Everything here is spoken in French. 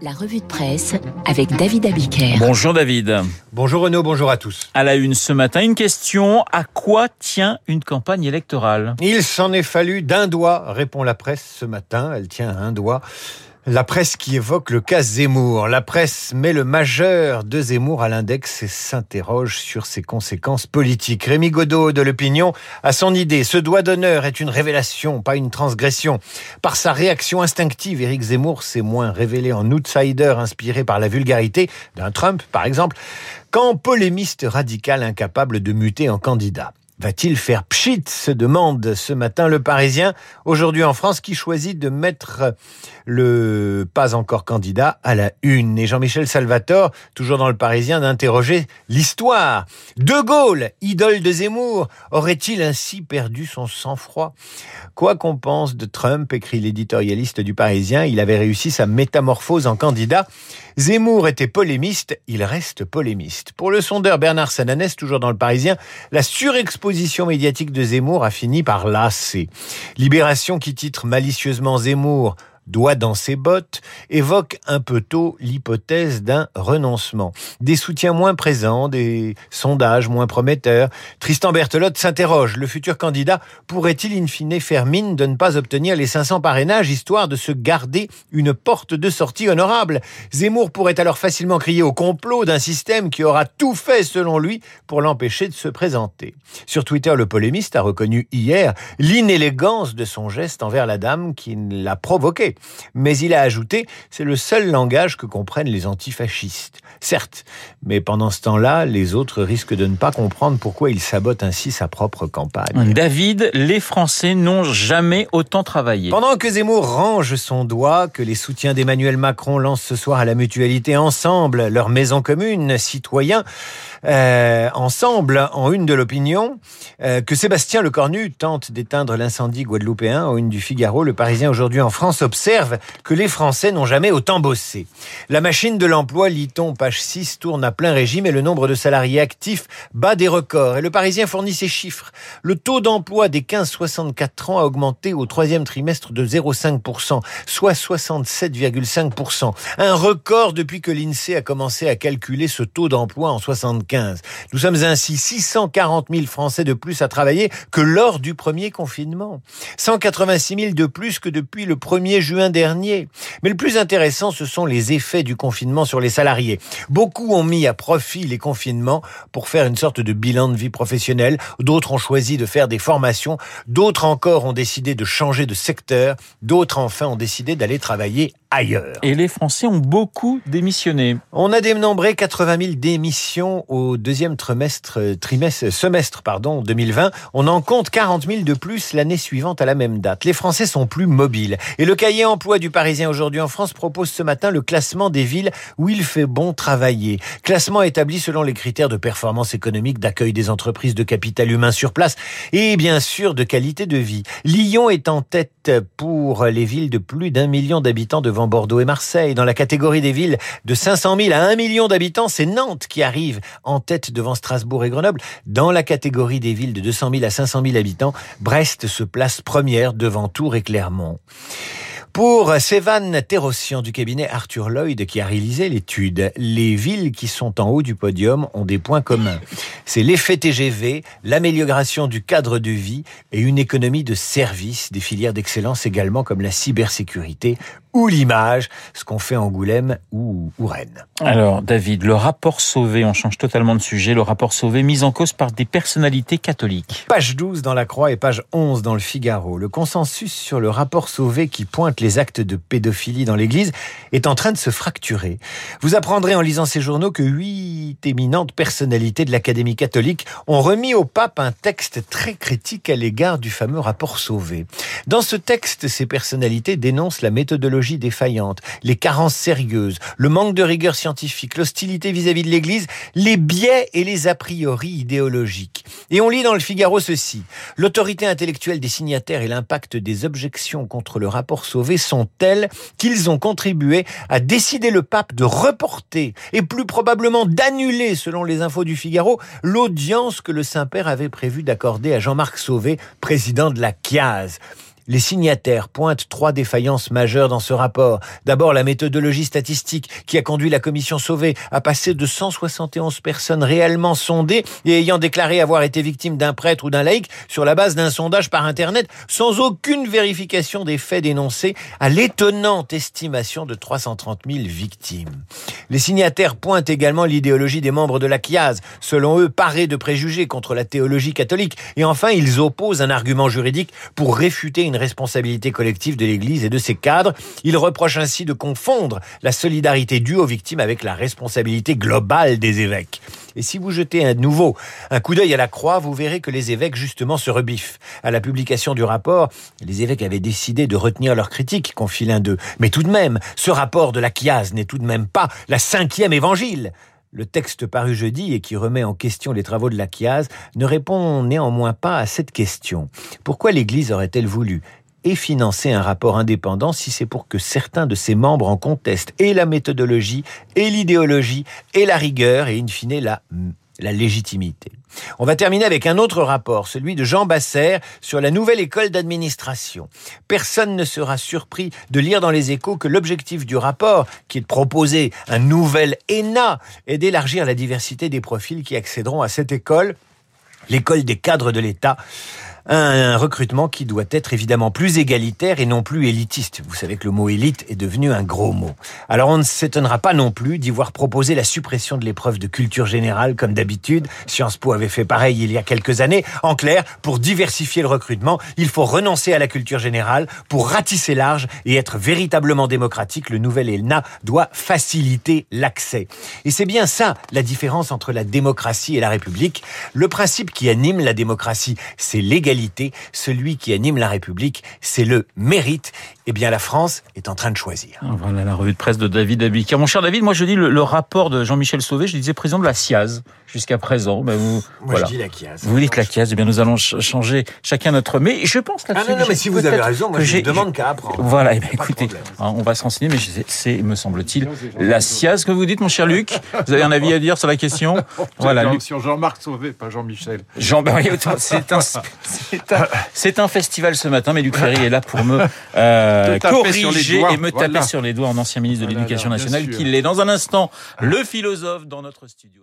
La revue de presse avec David Abiker. Bonjour David. Bonjour Renaud, bonjour à tous. À la une ce matin, une question. À quoi tient une campagne électorale? Il s'en est fallu d'un doigt, répond la presse ce matin. Elle tient à un doigt. La presse qui évoque le cas Zemmour. La presse met le majeur de Zemmour à l'index et s'interroge sur ses conséquences politiques. Rémi Godot de l'Opinion a son idée. Ce doigt d'honneur est une révélation, pas une transgression. Par sa réaction instinctive, Éric Zemmour s'est moins révélé en outsider inspiré par la vulgarité d'un Trump, par exemple, qu'en polémiste radical incapable de muter en candidat. Va-t-il faire pchit se demande ce matin le Parisien, aujourd'hui en France, qui choisit de mettre le pas encore candidat à la une? Et Jean-Michel Salvatore, toujours dans le Parisien, d'interroger l'histoire. De Gaulle, idole de Zemmour, aurait-il ainsi perdu son sang-froid? Quoi qu'on pense de Trump, écrit l'éditorialiste du Parisien, il avait réussi sa métamorphose en candidat. Zemmour était polémiste, il reste polémiste. Pour le sondeur Bernard Sananès, toujours dans le Parisien, la surexposition médiatique de Zemmour a fini par lasser. Libération qui titre malicieusement Zemmour doigt dans ses bottes, évoque un peu tôt l'hypothèse d'un renoncement. Des soutiens moins présents, des sondages moins prometteurs. Tristan Berthelotte s'interroge. Le futur candidat pourrait-il in fine faire mine de ne pas obtenir les 500 parrainages histoire de se garder une porte de sortie honorable? Zemmour pourrait alors facilement crier au complot d'un système qui aura tout fait selon lui pour l'empêcher de se présenter. Sur Twitter, le polémiste a reconnu hier l'inélégance de son geste envers la dame qui l'a provoqué. Mais il a ajouté, c'est le seul langage que comprennent les antifascistes. Certes, mais pendant ce temps-là, les autres risquent de ne pas comprendre pourquoi il sabote ainsi sa propre campagne. David, les Français n'ont jamais autant travaillé. Pendant que Zemmour range son doigt, que les soutiens d'Emmanuel Macron lancent ce soir à la mutualité ensemble leur maison commune, citoyens, euh, ensemble en une de l'opinion, euh, que Sébastien Lecornu tente d'éteindre l'incendie guadeloupéen en une du Figaro, le Parisien aujourd'hui en France observe que les Français n'ont jamais autant bossé. La machine de l'emploi, lit-on, page 6, tourne à plein régime et le nombre de salariés actifs bat des records. Et le Parisien fournit ses chiffres. Le taux d'emploi des 15-64 ans a augmenté au troisième trimestre de 0,5%, soit 67,5%. Un record depuis que l'INSEE a commencé à calculer ce taux d'emploi en 75. Nous sommes ainsi 640 000 Français de plus à travailler que lors du premier confinement. 186 000 de plus que depuis le 1er juin dernier. Mais le plus intéressant, ce sont les effets du confinement sur les salariés. Beaucoup ont mis à profit les confinements pour faire une sorte de bilan de vie professionnelle. D'autres ont choisi de faire des formations. D'autres encore ont décidé de changer de secteur. D'autres enfin ont décidé d'aller travailler ailleurs. Et les Français ont beaucoup démissionné. On a dénombré 80 000 démissions au deuxième trimestre, trimestre, semestre pardon, 2020. On en compte 40 000 de plus l'année suivante à la même date. Les Français sont plus mobiles. Et le cahier emploi du Parisien aujourd'hui en France propose ce matin le classement des villes où il fait bon travailler. Classement établi selon les critères de performance économique, d'accueil des entreprises, de capital humain sur place et bien sûr de qualité de vie. Lyon est en tête pour les villes de plus d'un million d'habitants devant Bordeaux et Marseille. Dans la catégorie des villes de 500 000 à 1 million d'habitants, c'est Nantes qui arrive en tête devant Strasbourg et Grenoble. Dans la catégorie des villes de 200 000 à 500 000 habitants, Brest se place première devant Tours et Clermont. Pour Sévan Terrossian du cabinet Arthur Lloyd qui a réalisé l'étude, les villes qui sont en haut du podium ont des points communs. C'est l'effet TGV, l'amélioration du cadre de vie et une économie de services, des filières d'excellence également comme la cybersécurité ou l'image, ce qu'on fait Angoulême ou, ou Rennes. Alors David, le rapport Sauvé, on change totalement de sujet, le rapport Sauvé mis en cause par des personnalités catholiques. Page 12 dans la Croix et page 11 dans le Figaro. Le consensus sur le rapport Sauvé qui pointe les actes de pédophilie dans l'Église est en train de se fracturer. Vous apprendrez en lisant ces journaux que huit éminentes personnalités de l'Académie catholique ont remis au pape un texte très critique à l'égard du fameux rapport Sauvé. Dans ce texte, ces personnalités dénoncent la méthodologie défaillante, les carences sérieuses, le manque de rigueur scientifique, l'hostilité vis-à-vis de l'Église, les biais et les a priori idéologiques. Et on lit dans le Figaro ceci. L'autorité intellectuelle des signataires et l'impact des objections contre le rapport Sauvé sont tels qu'ils ont contribué à décider le pape de reporter et plus probablement d'annuler, selon les infos du Figaro, l'audience que le Saint-Père avait prévu d'accorder à Jean-Marc Sauvé, président de la CIAZ. Les signataires pointent trois défaillances majeures dans ce rapport. D'abord, la méthodologie statistique qui a conduit la commission Sauvé à passer de 171 personnes réellement sondées et ayant déclaré avoir été victimes d'un prêtre ou d'un laïc sur la base d'un sondage par Internet sans aucune vérification des faits dénoncés à l'étonnante estimation de 330 000 victimes. Les signataires pointent également l'idéologie des membres de la Chiaz, selon eux parée de préjugés contre la théologie catholique. Et enfin, ils opposent un argument juridique pour réfuter une responsabilité collective de l'Église et de ses cadres. Ils reprochent ainsi de confondre la solidarité due aux victimes avec la responsabilité globale des évêques. Et si vous jetez à nouveau un coup d'œil à la croix, vous verrez que les évêques justement se rebiffent. À la publication du rapport, les évêques avaient décidé de retenir leurs critiques, confie l'un d'eux. Mais tout de même, ce rapport de la chiase n'est tout de même pas la cinquième évangile. Le texte paru jeudi et qui remet en question les travaux de la Chiaz ne répond néanmoins pas à cette question. Pourquoi l'Église aurait-elle voulu et financer un rapport indépendant si c'est pour que certains de ses membres en contestent et la méthodologie, et l'idéologie, et la rigueur, et in fine la, la légitimité. On va terminer avec un autre rapport, celui de Jean Basser sur la nouvelle école d'administration. Personne ne sera surpris de lire dans les échos que l'objectif du rapport, qui est de proposer un nouvel ENA, est d'élargir la diversité des profils qui accéderont à cette école, l'école des cadres de l'État un recrutement qui doit être évidemment plus égalitaire et non plus élitiste. Vous savez que le mot élite est devenu un gros mot. Alors on ne s'étonnera pas non plus d'y voir proposer la suppression de l'épreuve de culture générale comme d'habitude. Sciences Po avait fait pareil il y a quelques années. En clair, pour diversifier le recrutement, il faut renoncer à la culture générale pour ratisser large et être véritablement démocratique. Le nouvel ELNA doit faciliter l'accès. Et c'est bien ça la différence entre la démocratie et la République. Le principe qui anime la démocratie, c'est l'égalité celui qui anime la République, c'est le mérite. Eh bien, la France est en train de choisir. Ah, voilà la revue de presse de David Abiker. Mon cher David, moi je dis le, rapport de Jean-Michel Sauvé, je disais président de la SIAZ jusqu'à présent. Ben vous, moi je dis la CIAZ. Vous dites la CIAZ, eh bien nous allons changer chacun notre... Mais je pense Ah non, non, mais si vous avez raison, moi je ne demande qu'à apprendre. Voilà, eh bien, écoutez, hein, on va se renseigner, mais c'est, me semble-t-il, la SIAZ que vous dites, mon cher Luc. Vous avez un avis à dire sur la question Voilà. Sur Jean-Marc Sauvé, pas Jean-Michel. Jean, c'est un, c'est un, festival ce matin, mais Luc Ferry est là pour me euh, corriger et me taper sur les doigts en ancien ministre de l'Éducation nationale, qu'il est dans un instant le philosophe dans notre studio.